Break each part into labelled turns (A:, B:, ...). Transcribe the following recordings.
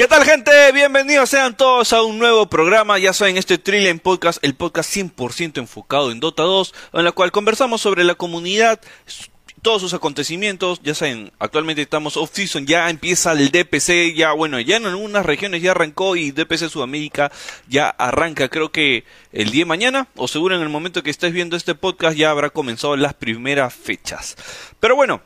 A: ¿Qué tal gente? Bienvenidos sean todos a un nuevo programa, ya saben, este Trillion Podcast, el podcast 100% enfocado en Dota 2, en la cual conversamos sobre la comunidad, todos sus acontecimientos, ya saben, actualmente estamos off-season, ya empieza el DPC, ya bueno, ya en algunas regiones ya arrancó y DPC Sudamérica ya arranca, creo que el día de mañana, o seguro en el momento que estés viendo este podcast ya habrá comenzado las primeras fechas. Pero bueno,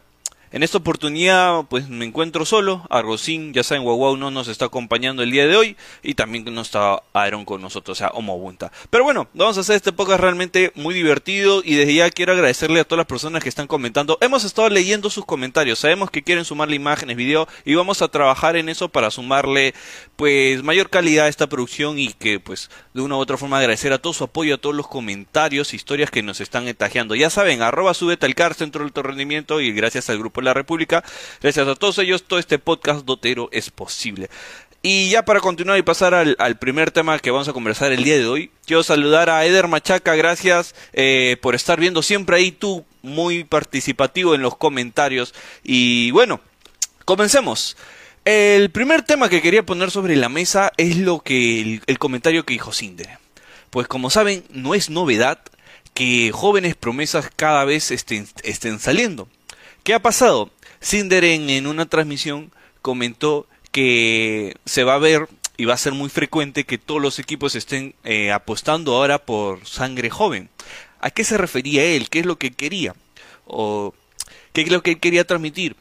A: en esta oportunidad, pues me encuentro solo. Argocín, ya saben, Guau no nos está acompañando el día de hoy. Y también no está Aaron con nosotros, o sea, Homo Bunta. Pero bueno, vamos a hacer este podcast realmente muy divertido. Y desde ya quiero agradecerle a todas las personas que están comentando. Hemos estado leyendo sus comentarios. Sabemos que quieren sumarle imágenes, video. Y vamos a trabajar en eso para sumarle, pues, mayor calidad a esta producción. Y que, pues, de una u otra forma agradecer a todo su apoyo, a todos los comentarios, historias que nos están etajeando. Ya saben, arroba súbete al car, centro de alto rendimiento. Y gracias al grupo la República. Gracias a todos ellos, todo este podcast dotero es posible. Y ya para continuar y pasar al, primer tema que vamos a conversar el día de hoy, quiero saludar a Eder Machaca, gracias eh, por estar viendo siempre ahí tú, muy participativo en los comentarios. Y bueno, comencemos. El primer tema que quería poner sobre la mesa es lo que el, comentario que dijo Cinder. Pues como saben, no es novedad que jóvenes promesas cada vez estén, estén saliendo. ¿Qué ha pasado? Cinder en, una transmisión comentó que se va a ver y va a ser muy frecuente que todos los equipos estén eh, apostando ahora por sangre joven. ¿A qué se refería él? ¿Qué es lo que quería? ¿O qué es lo que él quería transmitir?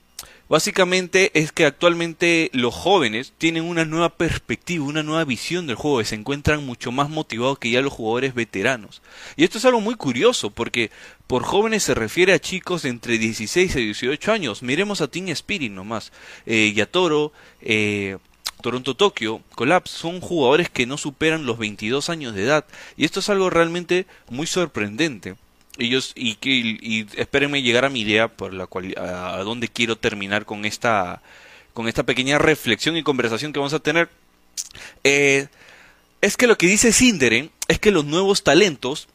A: Básicamente es que actualmente los jóvenes tienen una nueva perspectiva, una nueva visión del juego y se encuentran mucho más motivados que ya los jugadores veteranos. Y esto es algo muy curioso porque por jóvenes se refiere a chicos de entre 16 y 18 años. Miremos a Team Spirit nomás. Eh, Yatoro, eh, Toronto Tokyo, Collapse, son jugadores que no superan los 22 años de edad. Y esto es algo realmente muy sorprendente y, y, y, espérenme llegar a mi idea por la cual a, dónde quiero terminar con esta con esta pequeña reflexión y conversación que vamos a tener eh, es que lo que dice Sinderen es que los nuevos talentos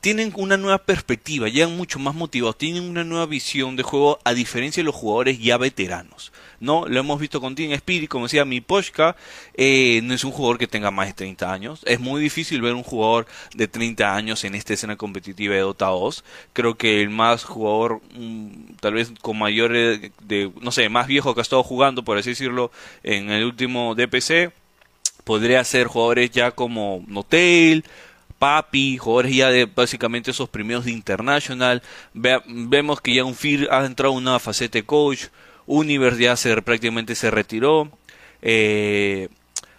A: tienen una nueva perspectiva, llegan mucho más motivados, tienen una nueva visión de juego a diferencia de los jugadores ya veteranos. No, lo hemos visto con Team Spirit, como decía mi Poshka, eh, no es un jugador que tenga más de 30 años. Es muy difícil ver un jugador de 30 años en esta escena competitiva de Dota 2. Creo que el más jugador, mm, tal vez con mayor, de, no sé, más viejo que ha estado jugando, por así decirlo, en el último DPC, podría ser jugadores ya como Notail, Papi, jugadores ya de básicamente esos primeros de International. vemos que ya un Fir ha entrado en una faceta de coach. Universe ya se, prácticamente se retiró. Eh,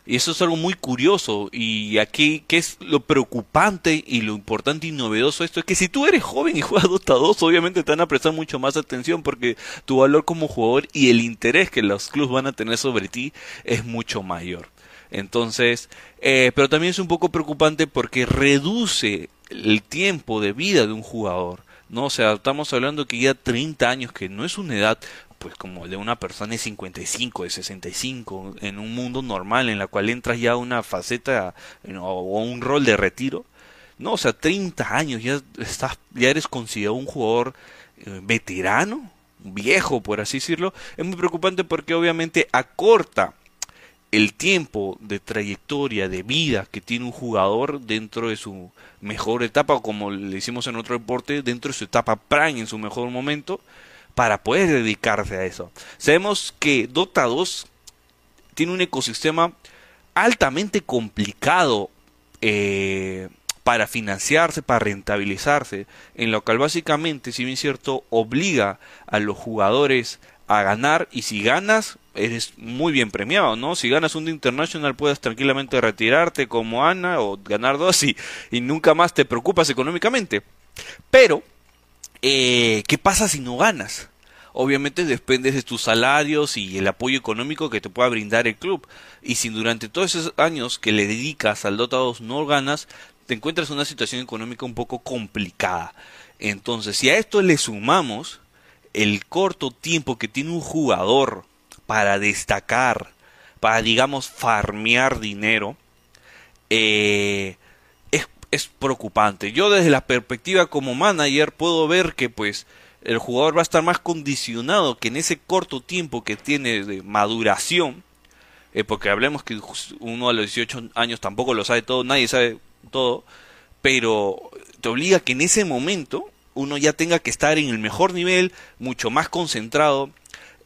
A: y eso es algo muy curioso. Y aquí, ¿qué es lo preocupante y lo importante y novedoso esto? Es que si tú eres joven y juegas Dota 2, obviamente te van a prestar mucho más atención porque tu valor como jugador y el interés que los clubes van a tener sobre ti es mucho mayor. Entonces, eh, pero también es un poco preocupante porque reduce el tiempo de vida de un jugador. ¿no? O sea, estamos hablando que ya 30 años, que no es una edad pues como de una persona de 55, de 65, en un mundo normal en la cual entras ya a una faceta o un rol de retiro. No, o sea, 30 años, ya, estás, ya eres considerado un jugador eh, veterano, viejo, por así decirlo. Es muy preocupante porque obviamente acorta el tiempo de trayectoria, de vida que tiene un jugador dentro de su mejor etapa, o como le hicimos en otro deporte, dentro de su etapa prime, en su mejor momento, para poder dedicarse a eso. Sabemos que Dota 2 tiene un ecosistema altamente complicado eh, para financiarse, para rentabilizarse, en lo cual básicamente, si bien cierto, obliga a los jugadores a ganar y si ganas eres muy bien premiado, ¿no? Si ganas un International puedes tranquilamente retirarte como Ana o ganar dos y, y nunca más te preocupas económicamente. Pero, eh, ¿qué pasa si no ganas? Obviamente dependes de tus salarios y el apoyo económico que te pueda brindar el club. Y si durante todos esos años que le dedicas al Dota 2 no ganas, te encuentras en una situación económica un poco complicada. Entonces, si a esto le sumamos el corto tiempo que tiene un jugador para destacar, para digamos farmear dinero, eh, es, preocupante. Yo desde la perspectiva como manager puedo ver que pues el jugador va a estar más condicionado que en ese corto tiempo que tiene de maduración eh, porque hablemos que uno a los 18 años tampoco lo sabe todo, nadie sabe todo, pero te obliga que en ese momento uno ya tenga que estar en el mejor nivel, mucho más concentrado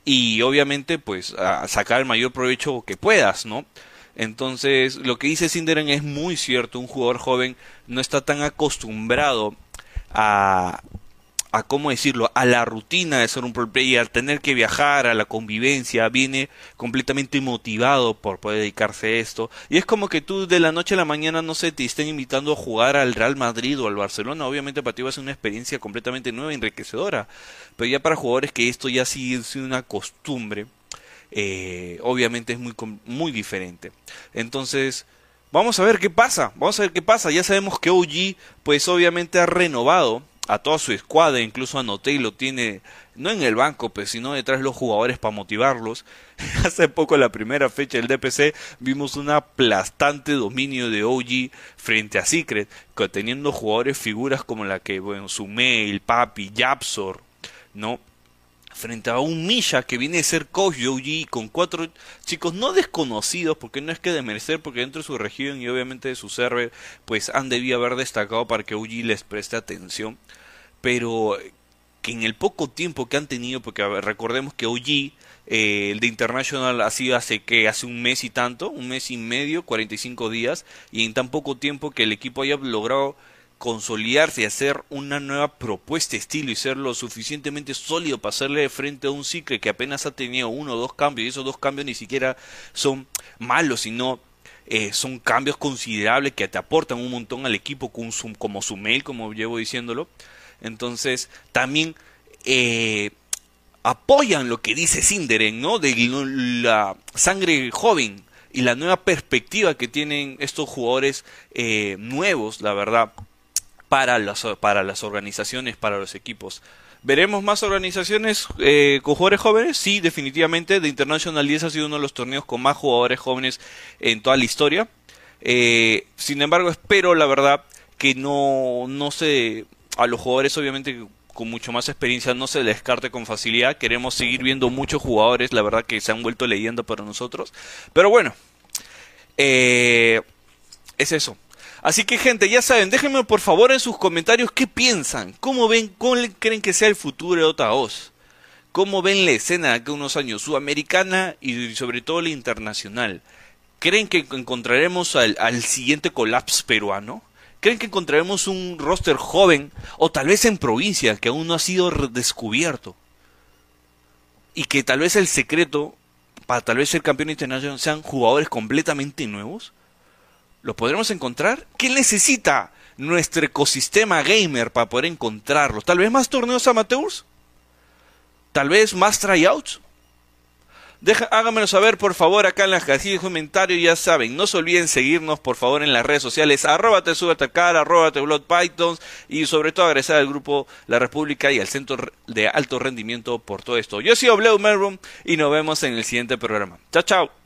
A: y obviamente pues a sacar el mayor provecho que puedas, ¿no? Entonces, lo que dice Sinderen es muy cierto, un jugador joven no está tan acostumbrado a, a cómo decirlo, a la rutina de ser un pro player, tener que viajar, a la convivencia, viene completamente motivado por poder dedicarse a esto. Y es como que tú de la noche a la mañana, no sé, te estén invitando a jugar al Real Madrid o al Barcelona. Obviamente para ti va a ser una experiencia completamente nueva, enriquecedora. Pero ya para jugadores que esto ya sigue siendo una costumbre, eh, obviamente es muy, muy diferente. Entonces, vamos a ver qué pasa, vamos a ver qué pasa. Ya sabemos que OG, pues obviamente ha renovado a toda su escuadra, incluso a y lo tiene no en el banco, pues, sino detrás de los jugadores para motivarlos. Hace poco, la primera fecha del DPC, vimos un aplastante dominio de OG frente a Secret, teniendo jugadores figuras como la que, bueno, Sumail, Papi, Yapsor, ¿no? Frente a un Misha que viene a ser coach de OG con cuatro chicos no desconocidos, porque no es que de merecer, porque dentro de su región y obviamente de su server, pues han debido haber destacado para que OG les preste atención, pero que en el poco tiempo que han tenido, porque recordemos que OG, eh, el de International ha sido hace que hace un mes y tanto, un mes y medio, 45 días, y en tan poco tiempo que el equipo haya logrado consolidarse y hacer una nueva propuesta estilo y ser lo suficientemente sólido para hacerle de frente a un ciclo que apenas ha tenido uno o dos cambios y esos dos cambios ni siquiera son malos sino eh, son cambios considerables que te aportan un montón al equipo como su mail como llevo diciéndolo. Entonces también eh, apoyan lo que dice Sinderen no de la sangre joven y la nueva perspectiva que tienen estos jugadores eh, nuevos la verdad para las, para las organizaciones, para los equipos. ¿Veremos más organizaciones eh, con jugadores jóvenes? Sí, definitivamente. The International 10 ha sido uno de los torneos con más jugadores jóvenes en toda la historia. Eh, sin embargo, espero, la verdad, que no, no se... A los jugadores, obviamente, con mucho más experiencia no se descarte con facilidad. Queremos seguir viendo muchos jugadores, la verdad, que se han vuelto leyendo para nosotros. Pero bueno, eh, es eso. Así que gente, ya saben, déjenme por favor en sus comentarios qué piensan, cómo ven, cómo creen que sea el futuro de Dota cómo ven la escena de unos años, sudamericana y sobre todo la internacional. ¿Creen que encontraremos al, al siguiente colapso peruano? ¿Creen que encontraremos un roster joven o tal vez en provincia que aún no ha sido descubierto? Y que tal vez el secreto para tal vez ser campeón internacional sean jugadores completamente nuevos? ¿Lo podremos encontrar? ¿Qué necesita nuestro ecosistema gamer para poder encontrarlos? ¿Tal vez más torneos amateurs? ¿Tal vez más tryouts? Deja, háganmelo saber por favor acá en las casillas de comentarios, ya saben, no se olviden seguirnos por favor en las redes sociales, arroba te sube cara, arroba te pythons y sobre todo agradecer al grupo La República y al Centro de Alto Rendimiento por todo esto. Yo soy Blue Melroom y nos vemos en el siguiente programa. Chao, chao.